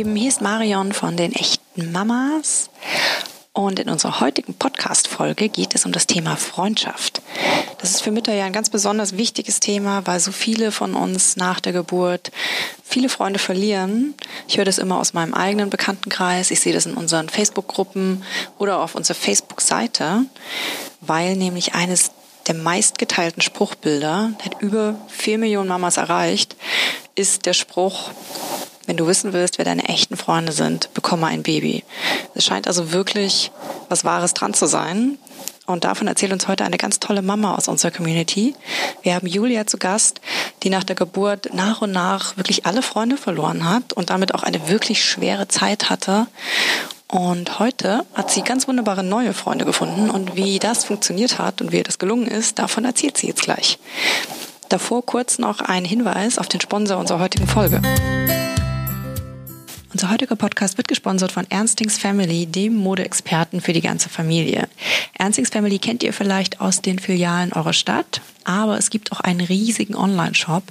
Lieben, hier ist Marion von den echten Mamas. Und in unserer heutigen Podcast-Folge geht es um das Thema Freundschaft. Das ist für Mütter ja ein ganz besonders wichtiges Thema, weil so viele von uns nach der Geburt viele Freunde verlieren. Ich höre das immer aus meinem eigenen Bekanntenkreis. Ich sehe das in unseren Facebook-Gruppen oder auf unserer Facebook-Seite, weil nämlich eines der meistgeteilten Spruchbilder, der hat über vier Millionen Mamas erreicht, ist der Spruch, wenn du wissen willst, wer deine echten Freunde sind, bekomme ein Baby. Es scheint also wirklich was Wahres dran zu sein. Und davon erzählt uns heute eine ganz tolle Mama aus unserer Community. Wir haben Julia zu Gast, die nach der Geburt nach und nach wirklich alle Freunde verloren hat und damit auch eine wirklich schwere Zeit hatte. Und heute hat sie ganz wunderbare neue Freunde gefunden. Und wie das funktioniert hat und wie ihr das gelungen ist, davon erzählt sie jetzt gleich. Davor kurz noch ein Hinweis auf den Sponsor unserer heutigen Folge. Unser heutiger Podcast wird gesponsert von Ernstings Family, dem Modeexperten für die ganze Familie. Ernstings Family kennt ihr vielleicht aus den Filialen eurer Stadt, aber es gibt auch einen riesigen Online-Shop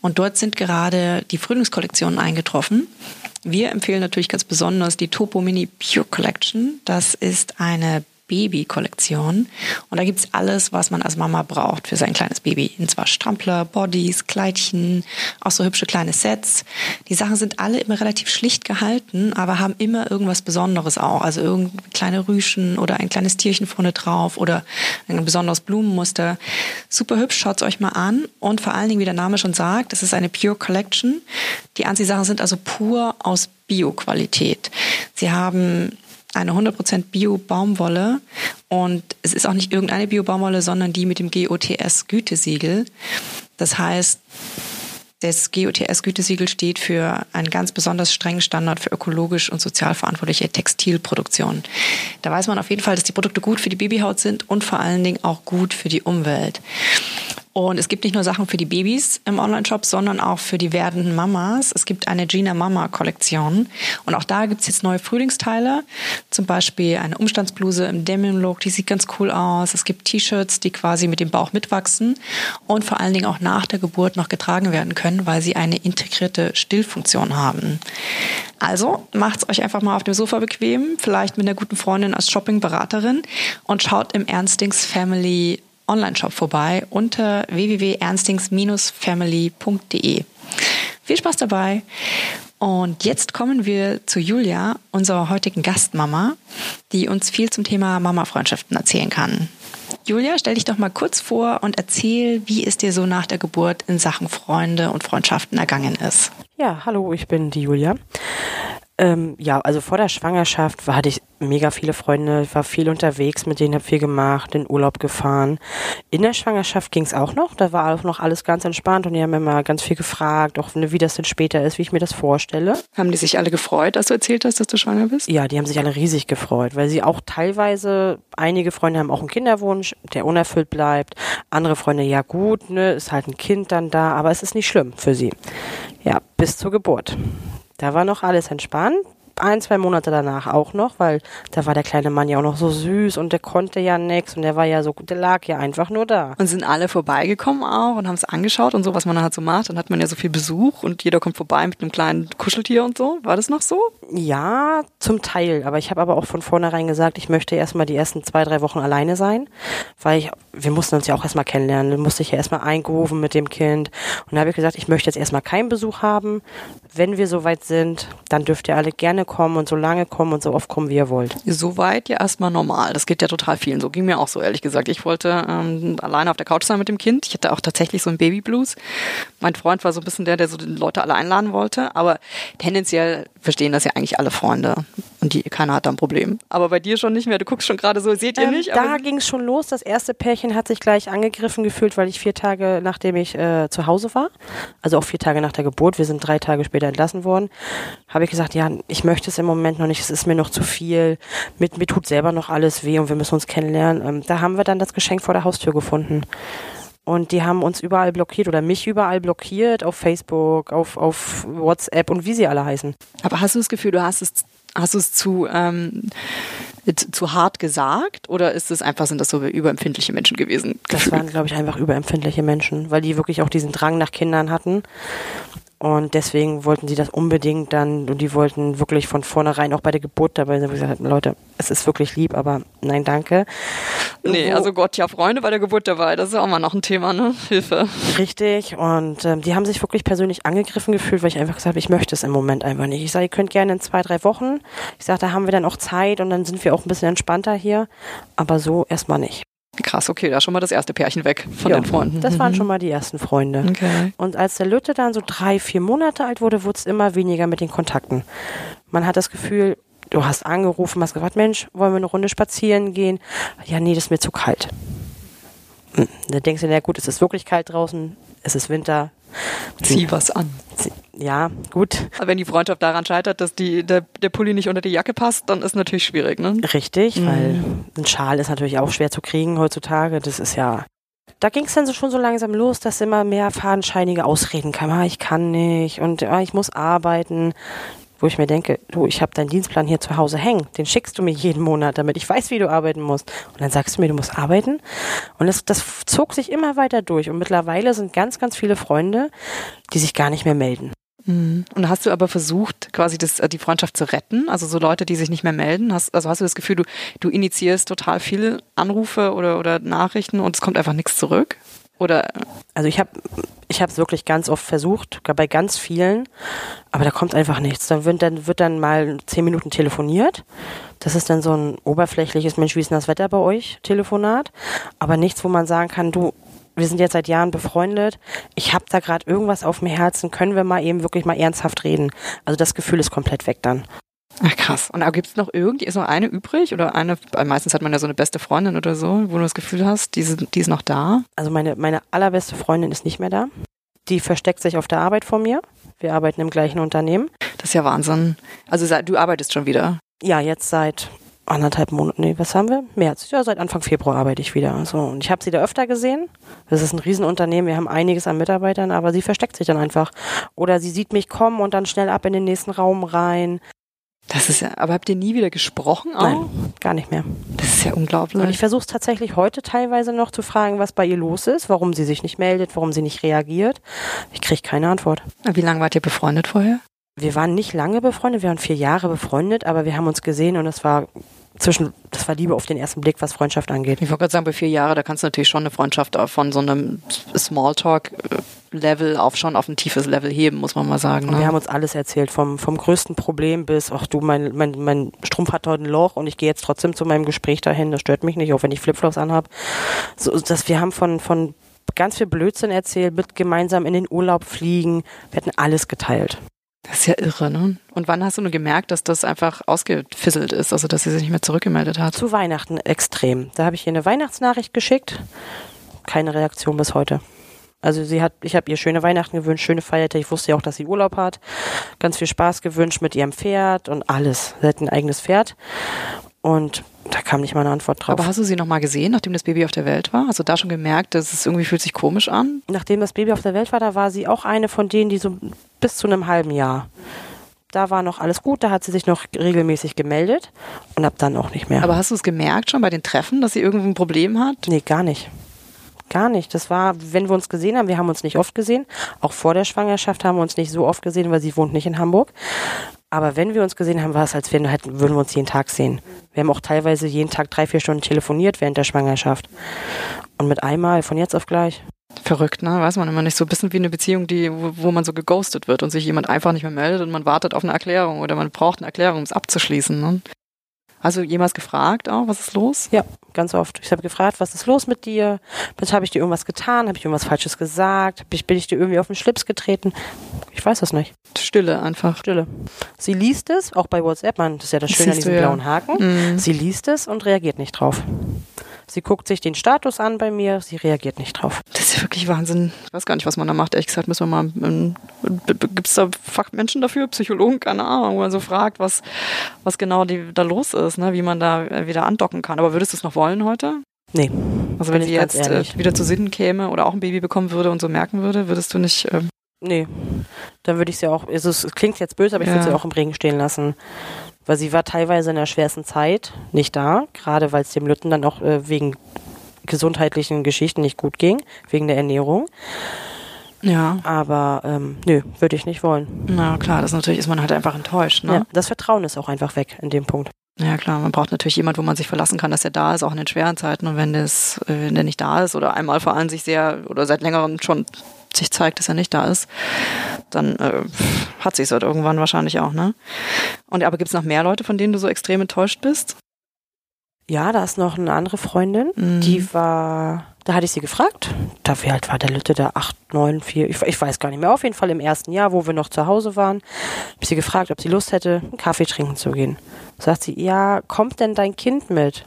und dort sind gerade die Frühlingskollektionen eingetroffen. Wir empfehlen natürlich ganz besonders die Topo Mini Pure Collection. Das ist eine Baby-Kollektion. Und da gibt's alles, was man als Mama braucht für sein kleines Baby. Und zwar Strampler, Bodies, Kleidchen, auch so hübsche kleine Sets. Die Sachen sind alle immer relativ schlicht gehalten, aber haben immer irgendwas Besonderes auch. Also irgendeine kleine Rüschen oder ein kleines Tierchen vorne drauf oder ein besonderes Blumenmuster. Super hübsch, schaut's euch mal an. Und vor allen Dingen, wie der Name schon sagt, es ist eine Pure Collection. Die Anziehsachen sind also pur aus Bio-Qualität. Sie haben eine 100% Bio-Baumwolle und es ist auch nicht irgendeine Bio-Baumwolle, sondern die mit dem GOTS-Gütesiegel. Das heißt, das GOTS-Gütesiegel steht für einen ganz besonders strengen Standard für ökologisch und sozial verantwortliche Textilproduktion. Da weiß man auf jeden Fall, dass die Produkte gut für die Babyhaut sind und vor allen Dingen auch gut für die Umwelt. Und es gibt nicht nur Sachen für die Babys im Online-Shop, sondern auch für die werdenden Mamas. Es gibt eine Gina Mama Kollektion. Und auch da gibt's jetzt neue Frühlingsteile. Zum Beispiel eine Umstandsbluse im Denim-Look, die sieht ganz cool aus. Es gibt T-Shirts, die quasi mit dem Bauch mitwachsen und vor allen Dingen auch nach der Geburt noch getragen werden können, weil sie eine integrierte Stillfunktion haben. Also macht's euch einfach mal auf dem Sofa bequem, vielleicht mit einer guten Freundin als Shopping-Beraterin und schaut im Ernstings Family Online-Shop vorbei unter www.ernstings-family.de. Viel Spaß dabei! Und jetzt kommen wir zu Julia, unserer heutigen Gastmama, die uns viel zum Thema Mama-Freundschaften erzählen kann. Julia, stell dich doch mal kurz vor und erzähl, wie es dir so nach der Geburt in Sachen Freunde und Freundschaften ergangen ist. Ja, hallo, ich bin die Julia. Ähm, ja, also vor der Schwangerschaft war, hatte ich mega viele Freunde, ich war viel unterwegs, mit denen habe viel gemacht, in Urlaub gefahren. In der Schwangerschaft ging es auch noch, da war auch noch alles ganz entspannt und die haben immer ganz viel gefragt, auch wie das denn später ist, wie ich mir das vorstelle. Haben die sich alle gefreut, als du erzählt hast, dass du schwanger bist? Ja, die haben sich alle riesig gefreut, weil sie auch teilweise, einige Freunde haben auch einen Kinderwunsch, der unerfüllt bleibt. Andere Freunde, ja gut, ne, ist halt ein Kind dann da, aber es ist nicht schlimm für sie. Ja, bis zur Geburt. Da war noch alles entspannt ein, zwei Monate danach auch noch, weil da war der kleine Mann ja auch noch so süß und der konnte ja nichts und der war ja so, der lag ja einfach nur da. Und sind alle vorbeigekommen auch und haben es angeschaut und so, was man dann halt so macht. Dann hat man ja so viel Besuch und jeder kommt vorbei mit einem kleinen Kuscheltier und so. War das noch so? Ja, zum Teil. Aber ich habe aber auch von vornherein gesagt, ich möchte erstmal die ersten zwei, drei Wochen alleine sein, weil ich, wir mussten uns ja auch erstmal kennenlernen. Dann musste ich ja erstmal eingerufen mit dem Kind. Und da habe ich gesagt, ich möchte jetzt erstmal keinen Besuch haben. Wenn wir soweit sind, dann dürft ihr alle gerne kommen und so lange kommen und so oft kommen, wie ihr wollt. Soweit ja erstmal normal. Das geht ja total vielen. So ging mir auch so, ehrlich gesagt. Ich wollte ähm, alleine auf der Couch sein mit dem Kind. Ich hatte auch tatsächlich so einen Babyblues. Mein Freund war so ein bisschen der, der so die Leute alle einladen wollte. Aber tendenziell verstehen das ja eigentlich alle Freunde. Und die, keiner hat da ein Problem. Aber bei dir schon nicht mehr. Du guckst schon gerade so, seht ihr ähm, nicht? da ging es schon los. Das erste Pärchen hat sich gleich angegriffen gefühlt, weil ich vier Tage nachdem ich äh, zu Hause war, also auch vier Tage nach der Geburt, wir sind drei Tage später entlassen worden, habe ich gesagt, ja, ich möchte es im Moment noch nicht, es ist mir noch zu viel, mit, mir tut selber noch alles weh und wir müssen uns kennenlernen. Ähm, da haben wir dann das Geschenk vor der Haustür gefunden. Und die haben uns überall blockiert oder mich überall blockiert, auf Facebook, auf, auf WhatsApp und wie sie alle heißen. Aber hast du das Gefühl, du hast es, hast du es zu, ähm, zu hart gesagt oder ist es einfach, sind das so überempfindliche Menschen gewesen? Das waren, glaube ich, einfach überempfindliche Menschen, weil die wirklich auch diesen Drang nach Kindern hatten Und deswegen wollten sie das unbedingt dann, und die wollten wirklich von vornherein auch bei der Geburt dabei sein. Ich gesagt, Leute, es ist wirklich lieb, aber nein, danke. Nee, also Gott, ja, Freunde bei der Geburt dabei, das ist ja auch mal noch ein Thema, ne? Hilfe. Richtig, und ähm, die haben sich wirklich persönlich angegriffen gefühlt, weil ich einfach gesagt habe, ich möchte es im Moment einfach nicht. Ich sage, ihr könnt gerne in zwei, drei Wochen. Ich sage, da haben wir dann auch Zeit und dann sind wir auch ein bisschen entspannter hier, aber so erstmal nicht. Krass, okay, da ist schon mal das erste Pärchen weg von ja, den Freunden. Das waren mhm. schon mal die ersten Freunde. Okay. Und als der Lütte dann so drei, vier Monate alt wurde, wurde es immer weniger mit den Kontakten. Man hat das Gefühl, du hast angerufen, hast gefragt, Mensch, wollen wir eine Runde spazieren gehen? Ja, nee, das ist mir zu kalt. Hm, da denkst du, na gut, es ist wirklich kalt draußen, es ist Winter. Zieh was an. Ja, gut. Aber wenn die Freundschaft daran scheitert, dass die, der, der Pulli nicht unter die Jacke passt, dann ist natürlich schwierig, ne? Richtig, mhm. weil ein Schal ist natürlich auch schwer zu kriegen heutzutage. Das ist ja da ging es dann so schon so langsam los, dass immer mehr fadenscheinige Ausreden kamen. Ah, ich kann nicht und ah, ich muss arbeiten wo ich mir denke, du, ich habe deinen Dienstplan hier zu Hause hängen, den schickst du mir jeden Monat, damit ich weiß, wie du arbeiten musst. Und dann sagst du mir, du musst arbeiten. Und das, das zog sich immer weiter durch. Und mittlerweile sind ganz, ganz viele Freunde, die sich gar nicht mehr melden. Mhm. Und hast du aber versucht, quasi das, äh, die Freundschaft zu retten? Also so Leute, die sich nicht mehr melden? Hast, also hast du das Gefühl, du, du initiierst total viele Anrufe oder, oder Nachrichten und es kommt einfach nichts zurück? Oder? Also ich habe ich habe es wirklich ganz oft versucht, bei ganz vielen, aber da kommt einfach nichts. Dann wird dann, wird dann mal zehn Minuten telefoniert. Das ist dann so ein oberflächliches Mensch, wie ist denn das Wetter bei euch? Telefonat. Aber nichts, wo man sagen kann, du, wir sind jetzt seit Jahren befreundet. Ich habe da gerade irgendwas auf dem Herzen. Können wir mal eben wirklich mal ernsthaft reden? Also das Gefühl ist komplett weg dann. Ach krass. Und gibt es noch irgendwie, ist noch eine übrig? Oder eine, meistens hat man ja so eine beste Freundin oder so, wo du das Gefühl hast, die, die ist noch da? Also meine, meine allerbeste Freundin ist nicht mehr da. Die versteckt sich auf der Arbeit vor mir. Wir arbeiten im gleichen Unternehmen. Das ist ja Wahnsinn. Also du arbeitest schon wieder? Ja, jetzt seit anderthalb Monaten, nee, was haben wir? März. Ja, seit Anfang Februar arbeite ich wieder. So, und ich habe sie da öfter gesehen. Das ist ein Riesenunternehmen, wir haben einiges an Mitarbeitern, aber sie versteckt sich dann einfach. Oder sie sieht mich kommen und dann schnell ab in den nächsten Raum rein. Das ist ja, aber habt ihr nie wieder gesprochen auch? Nein, gar nicht mehr. Das ist ja unglaublich. Und ich versuche es tatsächlich heute teilweise noch zu fragen, was bei ihr los ist, warum sie sich nicht meldet, warum sie nicht reagiert. Ich kriege keine Antwort. Wie lange wart ihr befreundet vorher? Wir waren nicht lange befreundet, wir waren vier Jahre befreundet, aber wir haben uns gesehen und es war zwischen, das war Liebe auf den ersten Blick, was Freundschaft angeht. Ich wollte gerade sagen, bei vier Jahren, da kannst du natürlich schon eine Freundschaft von so einem Smalltalk-Level auf schon auf ein tiefes Level heben, muss man mal sagen. Ne? Wir haben uns alles erzählt, vom, vom größten Problem bis, ach du, mein, mein, mein Strumpf hat heute ein Loch und ich gehe jetzt trotzdem zu meinem Gespräch dahin, das stört mich nicht, auch wenn ich Flipflops anhab. So, dass wir haben von, von ganz viel Blödsinn erzählt, mit gemeinsam in den Urlaub fliegen, wir hatten alles geteilt. Das ist ja irre, ne? Und wann hast du nur gemerkt, dass das einfach ausgefisselt ist, also dass sie sich nicht mehr zurückgemeldet hat? Zu Weihnachten extrem. Da habe ich ihr eine Weihnachtsnachricht geschickt. Keine Reaktion bis heute. Also sie hat, ich habe ihr schöne Weihnachten gewünscht, schöne Feiertage. Ich wusste ja auch, dass sie Urlaub hat. Ganz viel Spaß gewünscht mit ihrem Pferd und alles. Sie hat ein eigenes Pferd. Und da kam nicht mal eine Antwort drauf. Aber hast du sie nochmal gesehen, nachdem das Baby auf der Welt war? Also da schon gemerkt, dass es irgendwie fühlt sich komisch an? Nachdem das Baby auf der Welt war, da war sie auch eine von denen, die so bis zu einem halben Jahr. Da war noch alles gut, da hat sie sich noch regelmäßig gemeldet und ab dann auch nicht mehr. Aber hast du es gemerkt schon bei den Treffen, dass sie irgendwie ein Problem hat? Nee, gar nicht. Gar nicht. Das war, wenn wir uns gesehen haben, wir haben uns nicht oft gesehen. Auch vor der Schwangerschaft haben wir uns nicht so oft gesehen, weil sie wohnt nicht in Hamburg. Aber wenn wir uns gesehen haben, war es, als wären, halt, würden wir uns jeden Tag sehen. Wir haben auch teilweise jeden Tag drei, vier Stunden telefoniert während der Schwangerschaft. Und mit einmal, von jetzt auf gleich. Verrückt, ne? Weiß man immer nicht. So ein bisschen wie eine Beziehung, die, wo, wo man so geghostet wird und sich jemand einfach nicht mehr meldet und man wartet auf eine Erklärung oder man braucht eine Erklärung, um es abzuschließen. Ne? Hast du jemals gefragt auch, was ist los? Ja, ganz oft. Ich habe gefragt, was ist los mit dir? Habe ich dir irgendwas getan? Habe ich irgendwas Falsches gesagt? Bin ich dir irgendwie auf den Schlips getreten? Ich weiß das nicht. Stille einfach. Stille. Sie liest es, auch bei WhatsApp, man, das ist ja das Schöne an diesem ja. blauen Haken. Mhm. Sie liest es und reagiert nicht drauf. Sie guckt sich den Status an bei mir, sie reagiert nicht drauf. Das ist wirklich Wahnsinn. Ich weiß gar nicht, was man da macht. Ehrlich gesagt, müssen wir mal. Ähm, Gibt es da Fachmenschen dafür, Psychologen, keine Ahnung, wo man so fragt, was, was genau die, da los ist, ne? wie man da äh, wieder andocken kann. Aber würdest du es noch wollen heute? Nee. Also wenn sie jetzt äh, wieder zu Sinnen käme oder auch ein Baby bekommen würde und so merken würde, würdest du nicht. Ähm nee. Dann würde ich sie auch, also es klingt jetzt böse, aber ich ja. würde sie auch im Regen stehen lassen weil sie war teilweise in der schwersten Zeit nicht da, gerade weil es dem Lütten dann auch äh, wegen gesundheitlichen Geschichten nicht gut ging, wegen der Ernährung. Ja. Aber ähm, nö, würde ich nicht wollen. Na klar, das natürlich ist man halt einfach enttäuscht. Ne? Ja, das Vertrauen ist auch einfach weg in dem Punkt. Ja klar, man braucht natürlich jemand, wo man sich verlassen kann, dass er da ist, auch in den schweren Zeiten. Und wenn, das, äh, wenn der nicht da ist oder einmal vor allem sich sehr oder seit längerem schon sich zeigt, dass er nicht da ist, dann äh, hat sich halt irgendwann wahrscheinlich auch, ne? Und aber gibt es noch mehr Leute, von denen du so extrem enttäuscht bist? Ja, da ist noch eine andere Freundin, Mhm. die war, da hatte ich sie gefragt, da wie alt war der Lütte, der 8, 9, 4, ich, ich weiß gar nicht mehr, auf jeden Fall im ersten Jahr, wo wir noch zu Hause waren, habe sie gefragt, ob sie Lust hätte, einen Kaffee trinken zu gehen. Sagt sie, ja, kommt denn dein Kind mit?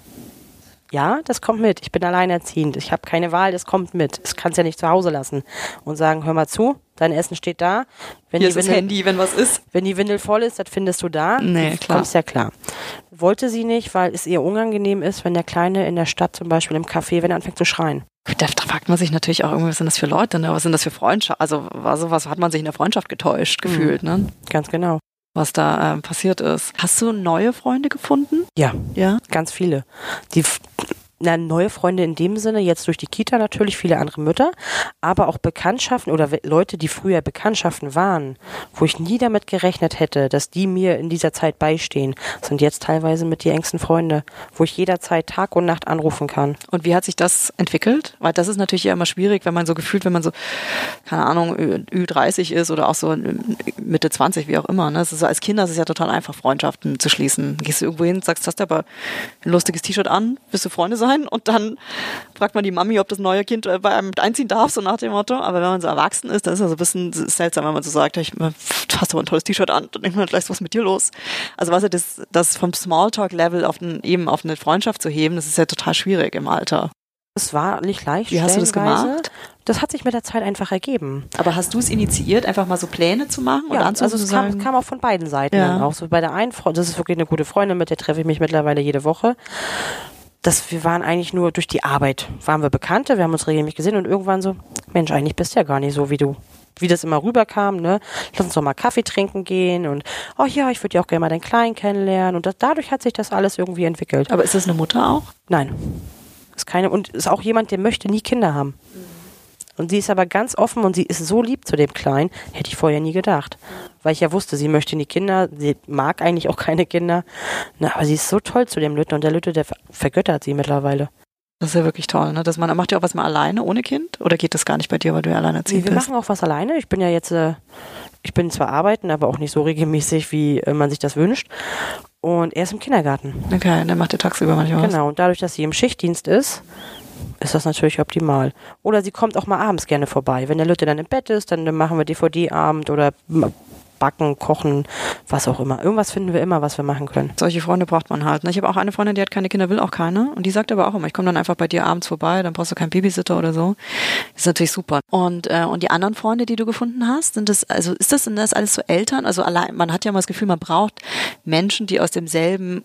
Ja, das kommt mit. Ich bin alleinerziehend. Ich habe keine Wahl, das kommt mit. Das kannst ja nicht zu Hause lassen. Und sagen, hör mal zu, dein Essen steht da. Wenn Hier die ist das Windel- Handy, wenn was ist. wenn die Windel voll ist, das findest du da. Nee, klar. Kommst ja klar. Wollte sie nicht, weil es ihr unangenehm ist, wenn der Kleine in der Stadt zum Beispiel im Café, wenn er anfängt zu schreien. Da, da fragt man sich natürlich auch irgendwie, was sind das für Leute, ne? was sind das für Freundschaft? Also, also was hat man sich in der Freundschaft getäuscht, gefühlt, ne? Ganz genau. Was da ähm, passiert ist. Hast du neue Freunde gefunden? Ja, Ja. ganz viele. Die f- na, neue Freunde in dem Sinne, jetzt durch die Kita natürlich, viele andere Mütter, aber auch Bekanntschaften oder Leute, die früher Bekanntschaften waren, wo ich nie damit gerechnet hätte, dass die mir in dieser Zeit beistehen, sind jetzt teilweise mit die engsten Freunde, wo ich jederzeit Tag und Nacht anrufen kann. Und wie hat sich das entwickelt? Weil das ist natürlich immer schwierig, wenn man so gefühlt, wenn man so, keine Ahnung, Ü- Ü30 ist oder auch so Mitte 20, wie auch immer. Ne? Es ist so, als Kinder ist es ja total einfach, Freundschaften zu schließen. Gehst du irgendwo hin, sagst, hast du aber ein lustiges T-Shirt an, willst du Freunde sein? Und dann fragt man die Mami, ob das neue Kind äh, bei einem einziehen darf, so nach dem Motto. Aber wenn man so erwachsen ist, dann ist das so ein bisschen seltsam, wenn man so sagt, ich, du hast aber ein tolles T-Shirt an, dann denkt man gleich, was ist mit dir los? Also was das, das vom Smalltalk-Level auf ein, eben auf eine Freundschaft zu heben, das ist ja total schwierig im Alter. Es war nicht leicht. Wie hast du das gemacht? Das hat sich mit der Zeit einfach ergeben. Aber hast du es initiiert, einfach mal so Pläne zu machen oder Ja, anzusagen? also es kam, kam auch von beiden Seiten. Ja. Auch so bei der einen Freundin, das ist wirklich eine gute Freundin, mit der treffe ich mich mittlerweile jede Woche. Das, wir waren eigentlich nur durch die Arbeit, waren wir Bekannte, wir haben uns regelmäßig gesehen und irgendwann so, Mensch, eigentlich bist du ja gar nicht so wie du. Wie das immer rüberkam, ne? Lass uns doch mal Kaffee trinken gehen und, oh ja, ich würde ja auch gerne mal deinen Kleinen kennenlernen und das, dadurch hat sich das alles irgendwie entwickelt. Aber ist das eine Mutter auch? Nein. Ist keine, und ist auch jemand, der möchte nie Kinder haben. Und sie ist aber ganz offen und sie ist so lieb zu dem Kleinen, hätte ich vorher nie gedacht. Weil ich ja wusste, sie möchte nie Kinder, sie mag eigentlich auch keine Kinder. Na, aber sie ist so toll zu dem Lütte und der Lütte, der ver- vergöttert sie mittlerweile. Das ist ja wirklich toll, ne? Dass man macht ja auch was mal alleine ohne Kind oder geht das gar nicht bei dir, weil du ja Nee, alleinerziehend wir bist? machen auch was alleine. Ich bin ja jetzt, äh, ich bin zwar arbeiten, aber auch nicht so regelmäßig, wie äh, man sich das wünscht. Und er ist im Kindergarten. Okay, dann macht ihr tagsüber manchmal was. Genau, und dadurch, dass sie im Schichtdienst ist, ist das natürlich optimal. Oder sie kommt auch mal abends gerne vorbei. Wenn der Lütte dann im Bett ist, dann machen wir DVD-Abend oder backen, kochen, was auch immer. Irgendwas finden wir immer, was wir machen können. Solche Freunde braucht man halt. Ne? Ich habe auch eine Freundin, die hat keine Kinder, will auch keine. Und die sagt aber auch immer, ich komme dann einfach bei dir abends vorbei, dann brauchst du keinen Babysitter oder so. Das ist natürlich super. Und, äh, und die anderen Freunde, die du gefunden hast, sind das, also ist das, sind das alles so Eltern? Also allein, man hat ja mal das Gefühl, man braucht Menschen, die aus demselben,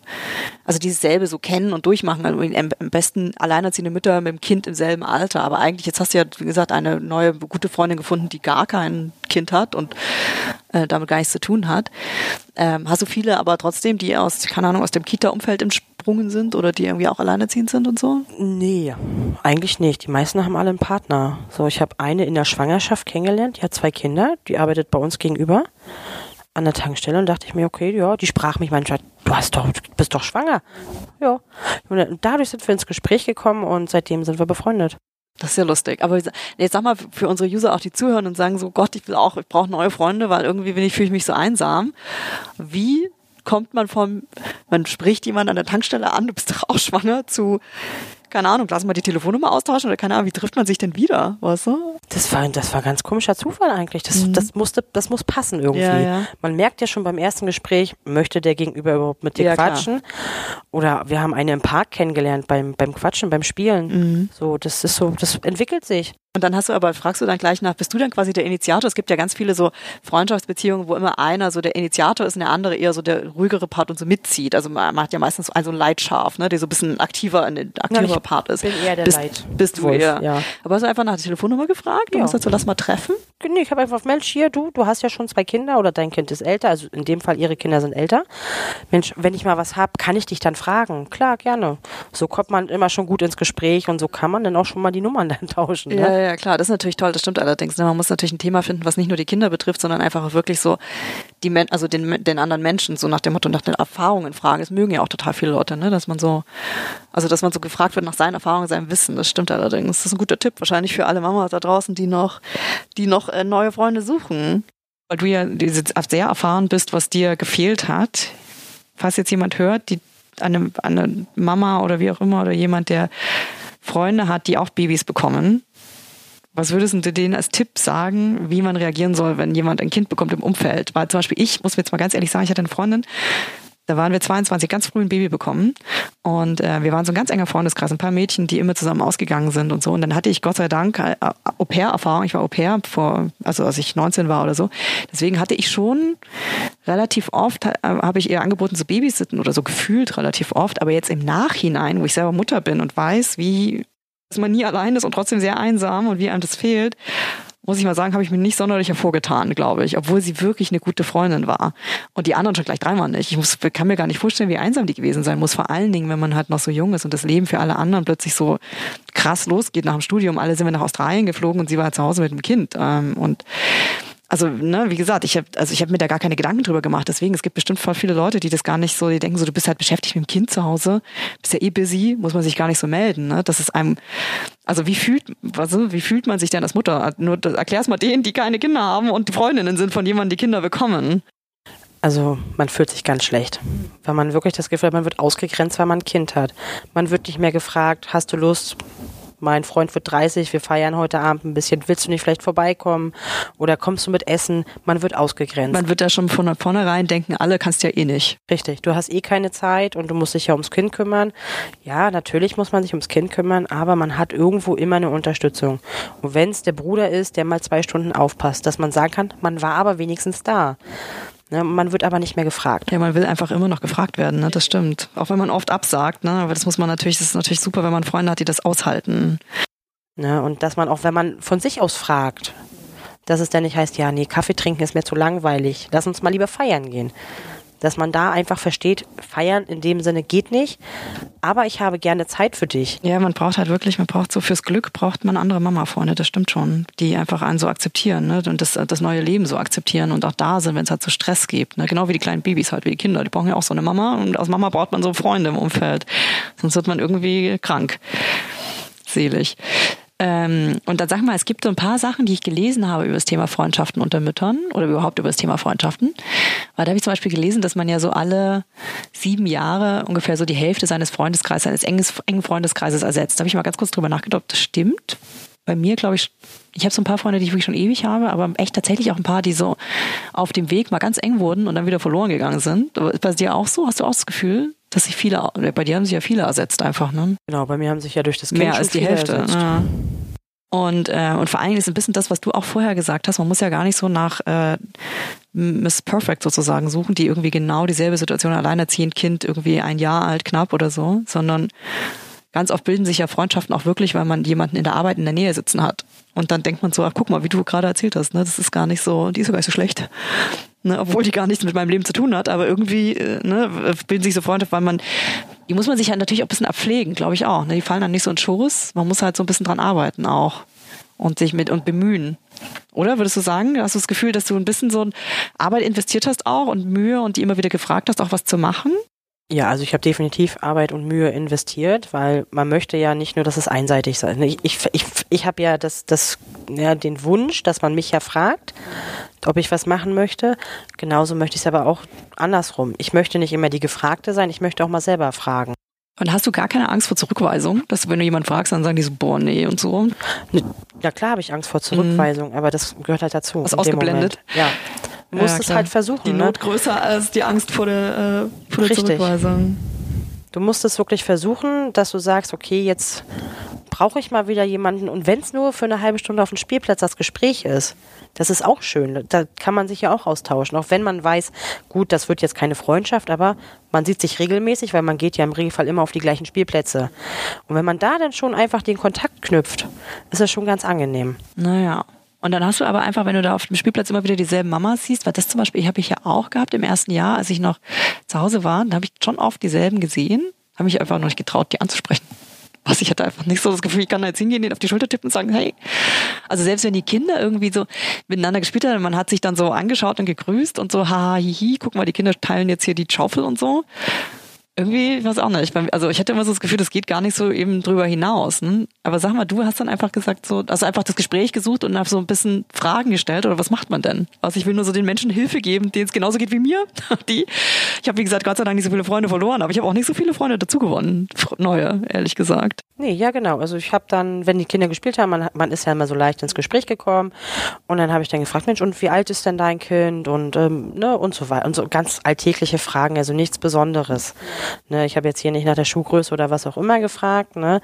also dieses selbe so kennen und durchmachen. Also am besten alleinerziehende Mütter mit dem Kind im selben Alter. Aber eigentlich, jetzt hast du ja, wie gesagt, eine neue gute Freundin gefunden, die gar kein Kind hat und äh, damit gar nichts zu tun hat. Ähm, hast du viele aber trotzdem, die aus, keine Ahnung, aus dem Kita-Umfeld entsprungen sind oder die irgendwie auch alleinerziehend sind und so? Nee, eigentlich nicht. Die meisten haben alle einen Partner. So, ich habe eine in der Schwangerschaft kennengelernt, die hat zwei Kinder, die arbeitet bei uns gegenüber an der Tankstelle und dachte ich mir, okay, ja, die sprach mich manchmal, du hast doch, du bist doch schwanger. Ja. Und dadurch sind wir ins Gespräch gekommen und seitdem sind wir befreundet. Das ist ja lustig. Aber jetzt sag mal für unsere User auch, die zuhören und sagen so, Gott, ich will auch, ich brauche neue Freunde, weil irgendwie bin ich, fühle ich mich so einsam. Wie kommt man vom, man spricht jemand an der Tankstelle an, du bist doch auch schwanger, zu, keine Ahnung, lass mal die Telefonnummer austauschen oder keine Ahnung, wie trifft man sich denn wieder, weißt du? Das war, das war ganz komischer Zufall eigentlich. Das, das musste, das muss passen irgendwie. Mhm. Ja, ja. Man merkt ja schon beim ersten Gespräch, möchte der Gegenüber überhaupt mit dir Ja, klar. quatschen? Oder wir haben eine im Park kennengelernt beim, beim Quatschen, beim Spielen. Mhm. So, das ist so, das entwickelt sich. Und dann hast du aber, fragst du dann gleich nach, bist du dann quasi der Initiator? Es gibt ja ganz viele so Freundschaftsbeziehungen, wo immer einer so der Initiator ist und der andere eher so der ruhigere Part und so mitzieht. Also man macht ja meistens so einen Leitschaf, ne, der so ein bisschen aktiver, ein aktiverer ich Part ist. bin eher der bist, Leit- Bist du Wolf, eher. ja. Aber hast du einfach nach der Telefonnummer gefragt? Du Ja. hast dazu, lass mal treffen? Nee, ich habe einfach, Mensch, hier, du, du hast ja schon zwei Kinder oder dein Kind ist älter, also in dem Fall ihre Kinder sind älter. Mensch, wenn ich mal was hab, kann ich dich dann fragen. Klar, gerne. So kommt man immer schon gut ins Gespräch und so kann man dann auch schon mal die Nummern dann tauschen. Ne? Ja, klar, das ist natürlich toll, das stimmt allerdings. Ne? Man muss natürlich ein Thema finden, was nicht nur die Kinder betrifft, sondern einfach wirklich so die Men also den, den anderen Menschen, so nach dem Motto, nach den Erfahrungen fragen. Das mögen ja auch total viele Leute, ne? Dass man so, also dass man so gefragt wird nach seinen Erfahrungen, seinem Wissen. Das stimmt allerdings. Das ist ein guter Tipp, wahrscheinlich für alle Mamas da draußen, die noch, die noch äh, neue Freunde suchen. Weil du ja sehr erfahren bist, was dir gefehlt hat. Falls jetzt jemand hört, die eine, eine Mama oder wie auch immer oder jemand, der Freunde hat, die auch Babys bekommen. Was würdest du denen als Tipp sagen, wie man reagieren soll, wenn jemand ein Kind bekommt im Umfeld? Weil zum Beispiel ich, muss mir jetzt mal ganz ehrlich sagen, ich hatte eine Freundin, da waren wir 22, ganz früh ein Baby bekommen. Und äh, wir waren so ein ganz enger Freundeskreis, ein paar Mädchen, die immer zusammen ausgegangen sind und so. Und dann hatte ich Gott sei Dank äh, Au-pair-Erfahrung. Ich war Au-pair also als ich 19 war oder so. Deswegen hatte ich schon relativ oft, äh, habe ich ihr angeboten zu Babysitten oder so gefühlt relativ oft. Aber jetzt im Nachhinein, wo ich selber Mutter bin und weiß, wie dass man nie allein ist und trotzdem sehr einsam und wie einem das fehlt, muss ich mal sagen, habe ich mir nicht sonderlich hervorgetan, glaube ich, obwohl sie wirklich eine gute Freundin war. Und die anderen schon gleich dreimal nicht. Ich muss, kann mir gar nicht vorstellen, wie einsam die gewesen sein muss. Vor allen Dingen, wenn man halt noch so jung ist und das Leben für alle anderen plötzlich so krass losgeht nach dem Studium. Alle sind wir nach Australien geflogen und sie war halt zu Hause mit dem Kind. Ähm, und also, ne, wie gesagt, ich habe also ich habe mir da gar keine Gedanken drüber gemacht. Deswegen, es gibt bestimmt voll viele Leute, die das gar nicht so, die denken so, du bist halt beschäftigt mit dem Kind zu Hause, bist ja eh busy, muss man sich gar nicht so melden. Ne? Das ist einem, also wie fühlt, also wie fühlt man sich denn als Mutter? Nur erklär's mal denen, die keine Kinder haben und die Freundinnen sind von jemandem, die Kinder bekommen. Also man fühlt sich ganz schlecht, weil man wirklich das Gefühl hat, man wird ausgegrenzt, weil man ein Kind hat. Man wird nicht mehr gefragt, hast du Lust, mein Freund wird 30, wir feiern heute Abend ein bisschen, willst du nicht vielleicht vorbeikommen oder kommst du mit Essen? Man wird ausgegrenzt. Man wird da schon von vornherein denken, alle kannst ja eh nicht. Richtig, du hast eh keine Zeit und du musst dich ja ums Kind kümmern. Ja, natürlich muss man sich ums Kind kümmern, aber man hat irgendwo immer eine Unterstützung. Und wenn es der Bruder ist, der mal zwei Stunden aufpasst, dass man sagen kann, man war aber wenigstens da. Ne, man wird aber nicht mehr gefragt. Ja, man will einfach immer noch gefragt werden, ne? das stimmt. Auch wenn man oft absagt, ne? aber das muss man natürlich, das ist natürlich super, wenn man Freunde hat, die das aushalten. Ne? Und dass man auch, wenn man von sich aus fragt, dass es dann nicht heißt, ja, nee, Kaffee trinken ist mir zu langweilig, lass uns mal lieber feiern gehen dass man da einfach versteht, feiern in dem Sinne geht nicht, aber ich habe gerne Zeit für dich. Ja, man braucht halt wirklich, man braucht so fürs Glück braucht man andere Mama-Freunde, das stimmt schon, die einfach einen so akzeptieren ne? und das, das neue Leben so akzeptieren und auch da sind, wenn es halt so Stress gibt. Ne? Genau wie die kleinen Babys halt, wie die Kinder, die brauchen ja auch so eine Mama und aus Mama braucht man so Freunde im Umfeld, sonst wird man irgendwie krank. Selig. Ähm, und dann sag mal, es gibt so ein paar Sachen, die ich gelesen habe über das Thema Freundschaften unter Müttern oder überhaupt über das Thema Freundschaften. Weil da habe ich zum Beispiel gelesen, dass man ja so alle sieben Jahre ungefähr so die Hälfte seines Freundeskreises, seines enges, engen Freundeskreises ersetzt. Da habe ich mal ganz kurz drüber nachgedacht, ob das stimmt. Bei mir glaube ich, ich habe so ein paar Freunde, die ich wirklich schon ewig habe, aber echt tatsächlich auch ein paar, die so auf dem Weg mal ganz eng wurden und dann wieder verloren gegangen sind. Aber ist bei dir auch so? Hast du auch das Gefühl, dass sich viele, bei dir haben sich ja viele ersetzt einfach, ne? Genau, bei mir haben sich ja durch das Kind mehr als die Hälfte. Ja. Und, äh, und vor allen Dingen ist ein bisschen das, was du auch vorher gesagt hast, man muss ja gar nicht so nach äh, Miss Perfect sozusagen suchen, die irgendwie genau dieselbe Situation alleinerziehend Kind, irgendwie ein Jahr alt, knapp oder so, sondern ganz oft bilden sich ja Freundschaften auch wirklich, weil man jemanden in der Arbeit in der Nähe sitzen hat. Und dann denkt man so, ach guck mal, wie du gerade erzählt hast, ne, das ist gar nicht so, die ist sogar nicht so schlecht. Ne, obwohl die gar nichts mit meinem Leben zu tun hat, aber irgendwie äh, ne, bilden sich so Freundschaften, weil man, die muss man sich ja halt natürlich auch ein bisschen abpflegen, glaube ich auch. Ne? Die fallen dann nicht so in Schoß. Man muss halt so ein bisschen dran arbeiten auch und sich mit und bemühen. Oder würdest du sagen, hast du das Gefühl, dass du ein bisschen so Arbeit investiert hast auch und Mühe und die immer wieder gefragt hast, auch was zu machen? Ja, also ich habe definitiv Arbeit und Mühe investiert, weil man möchte ja nicht nur, dass es einseitig sei. Ich, ich, ich, ich habe ja, das, das, ja den Wunsch, dass man mich ja fragt, ob ich was machen möchte. Genauso möchte ich es aber auch andersrum. Ich möchte nicht immer die Gefragte sein, ich möchte auch mal selber fragen. Und hast du gar keine Angst vor Zurückweisung? Dass wenn du jemanden fragst, dann sagen die so, boah, nee und so? Ja klar habe ich Angst vor Zurückweisung, mhm. aber das gehört halt dazu. Was ausgeblendet? Ja. Du musst ja, es halt versuchen. Die ne? Not ne? größer als die Angst vor der, äh, vor der Zurückweisung. Du musst es wirklich versuchen, dass du sagst, okay, jetzt brauche ich mal wieder jemanden. Und wenn es nur für eine halbe Stunde auf dem Spielplatz das Gespräch ist, das ist auch schön. Da kann man sich ja auch austauschen. Auch wenn man weiß, gut, das wird jetzt keine Freundschaft, aber man sieht sich regelmäßig, weil man geht ja im Regelfall immer auf die gleichen Spielplätze. Und wenn man da dann schon einfach den Kontakt knüpft, ist das schon ganz angenehm. Naja. Und dann hast du aber einfach, wenn du da auf dem Spielplatz immer wieder dieselben Mamas siehst, weil das zum Beispiel habe ich ja auch gehabt im ersten Jahr, als ich noch zu Hause war, da habe ich schon oft dieselben gesehen, habe mich einfach noch nicht getraut, die anzusprechen. Was ich hatte einfach nicht so das Gefühl, ich kann da jetzt hingehen, den auf die Schulter tippen und sagen, hey. Also selbst wenn die Kinder irgendwie so miteinander gespielt haben, man hat sich dann so angeschaut und gegrüßt und so, haha, hihi, guck mal, die Kinder teilen jetzt hier die Schaufel und so irgendwie, was auch nicht. Also ich hatte immer so das Gefühl, das geht gar nicht so eben drüber hinaus. Ne? Aber sag mal, du hast dann einfach gesagt, so, also einfach das Gespräch gesucht und so ein bisschen Fragen gestellt oder was macht man denn? Also ich will nur so den Menschen Hilfe geben, denen es genauso geht wie mir. Die, ich habe wie gesagt Gott sei Dank nicht so viele Freunde verloren, aber ich habe auch nicht so viele Freunde dazu gewonnen, neue, ehrlich gesagt. Nee, ja genau. Also ich habe dann, wenn die Kinder gespielt haben, man, man ist ja immer so leicht ins Gespräch gekommen und dann habe ich dann gefragt, Mensch, und wie alt ist denn dein Kind und ähm, ne und so weiter und so ganz alltägliche Fragen, also nichts Besonderes. Ne, ich habe jetzt hier nicht nach der Schuhgröße oder was auch immer gefragt. Ne?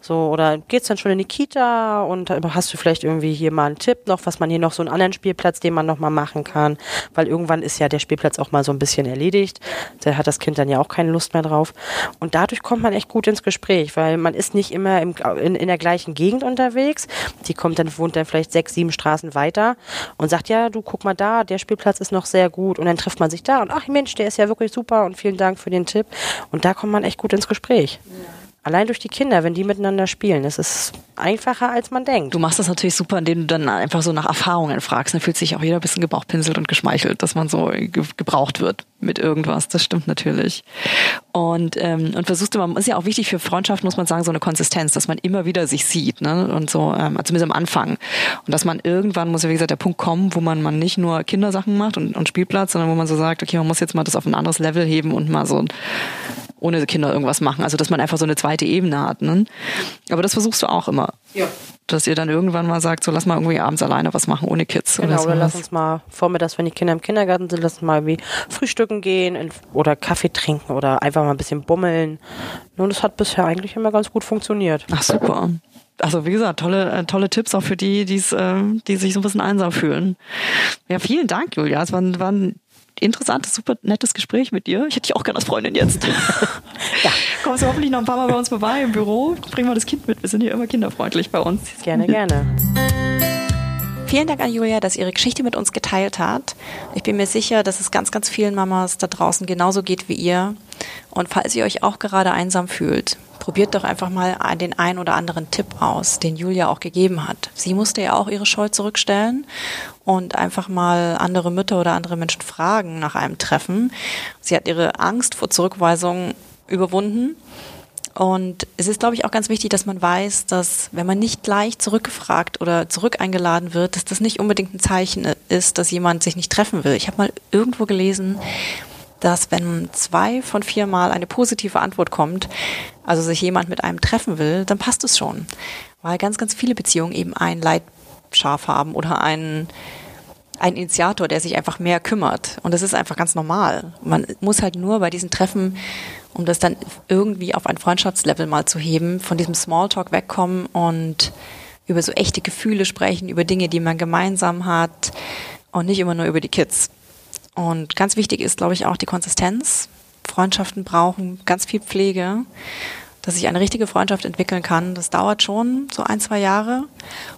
So, oder geht's dann schon in die Kita und hast du vielleicht irgendwie hier mal einen Tipp noch, was man hier noch so einen anderen Spielplatz, den man noch mal machen kann? Weil irgendwann ist ja der Spielplatz auch mal so ein bisschen erledigt. Da hat das Kind dann ja auch keine Lust mehr drauf. Und dadurch kommt man echt gut ins Gespräch, weil man ist nicht immer im, in, in der gleichen Gegend unterwegs. Die kommt dann, wohnt dann vielleicht sechs, sieben Straßen weiter und sagt, ja, du guck mal da, der Spielplatz ist noch sehr gut. Und dann trifft man sich da und ach Mensch, der ist ja wirklich super und vielen Dank für den Tipp. Und da kommt man echt gut ins Gespräch. Ja. Allein durch die Kinder, wenn die miteinander spielen. Das ist einfacher, als man denkt. Du machst das natürlich super, indem du dann einfach so nach Erfahrungen fragst. Dann fühlt sich auch jeder ein bisschen gebauchpinselt und geschmeichelt, dass man so gebraucht wird mit irgendwas. Das stimmt natürlich. Und, ähm, und versuchst immer, ist ja auch wichtig für Freundschaften, muss man sagen, so eine Konsistenz, dass man immer wieder sich sieht. Ne? Und so, ähm, zumindest am Anfang. Und dass man irgendwann muss ja, wie gesagt, der Punkt kommen, wo man, man nicht nur Kindersachen macht und, und Spielplatz, sondern wo man so sagt, okay, man muss jetzt mal das auf ein anderes Level heben und mal so ohne Kinder irgendwas machen. Also dass man einfach so eine zweite Ebene hat. Ne? Aber das versuchst du auch immer. Ja. Dass ihr dann irgendwann mal sagt, so lass mal irgendwie abends alleine was machen ohne Kids. Genau, oder, oder lass uns mal vormittags, wenn die Kinder im Kindergarten sind, lass uns mal wie frühstücken gehen oder Kaffee trinken oder einfach mal ein bisschen bummeln. Und das hat bisher eigentlich immer ganz gut funktioniert. Ach super also wie gesagt, tolle, äh, tolle Tipps auch für die, die's, äh, die sich so ein bisschen einsam fühlen. Ja, vielen Dank, Julia. Es waren, waren interessantes, super nettes Gespräch mit dir. Ich hätte dich auch gerne als Freundin jetzt. ja. Kommst du hoffentlich noch ein paar Mal bei uns vorbei im Büro. Bringen wir das Kind mit. Wir sind hier immer kinderfreundlich bei uns. Gerne, gerne. Vielen Dank an Julia, dass sie ihre Geschichte mit uns geteilt hat. Ich bin mir sicher, dass es ganz, ganz vielen Mamas da draußen genauso geht wie ihr. Und falls ihr euch auch gerade einsam fühlt, probiert doch einfach mal den ein oder anderen Tipp aus, den Julia auch gegeben hat. Sie musste ja auch ihre Scheu zurückstellen und einfach mal andere Mütter oder andere Menschen fragen nach einem Treffen. Sie hat ihre Angst vor Zurückweisung überwunden. Und es ist, glaube ich, auch ganz wichtig, dass man weiß, dass wenn man nicht gleich zurückgefragt oder zurück eingeladen wird, dass das nicht unbedingt ein Zeichen ist, dass jemand sich nicht treffen will. Ich habe mal irgendwo gelesen, dass wenn zwei von vier Mal eine positive Antwort kommt, also sich jemand mit einem treffen will, dann passt es schon. Weil ganz, ganz viele Beziehungen eben ein Leitschaf haben oder einen, einen Initiator, der sich einfach mehr kümmert. Und das ist einfach ganz normal. Man muss halt nur bei diesen Treffen, um das dann irgendwie auf ein Freundschaftslevel mal zu heben, von diesem Smalltalk wegkommen und über so echte Gefühle sprechen, über Dinge, die man gemeinsam hat und nicht immer nur über die Kids. Und ganz wichtig ist, glaube ich, auch die Konsistenz. Freundschaften brauchen ganz viel Pflege, dass sich eine richtige Freundschaft entwickeln kann. Das dauert schon so ein, zwei Jahre.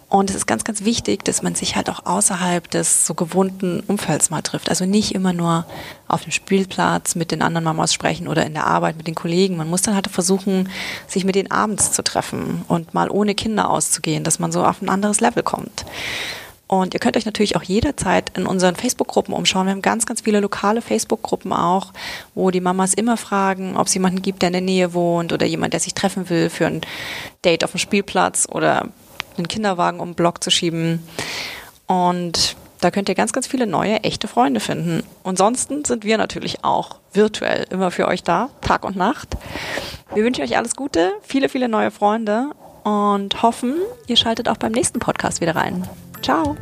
Und es ist ganz, ganz wichtig, dass man sich halt auch außerhalb des so gewohnten Umfelds mal trifft. Also nicht immer nur auf dem Spielplatz mit den anderen Mamas sprechen oder in der Arbeit mit den Kollegen. Man muss dann halt versuchen, sich mit denen abends zu treffen und mal ohne Kinder auszugehen, dass man so auf ein anderes Level kommt. Und ihr könnt euch natürlich auch jederzeit in unseren Facebook-Gruppen umschauen. Wir haben ganz, ganz viele lokale Facebook-Gruppen auch, wo die Mamas immer fragen, ob es jemanden gibt, der in der Nähe wohnt oder jemand, der sich treffen will für ein Date auf dem Spielplatz oder einen Kinderwagen um den Block zu schieben. Und da könnt ihr ganz, ganz viele neue, echte Freunde finden. Ansonsten sind wir natürlich auch virtuell immer für euch da, Tag und Nacht. Wir wünschen euch alles Gute, viele, viele neue Freunde und hoffen, ihr schaltet auch beim nächsten Podcast wieder rein. Ciao.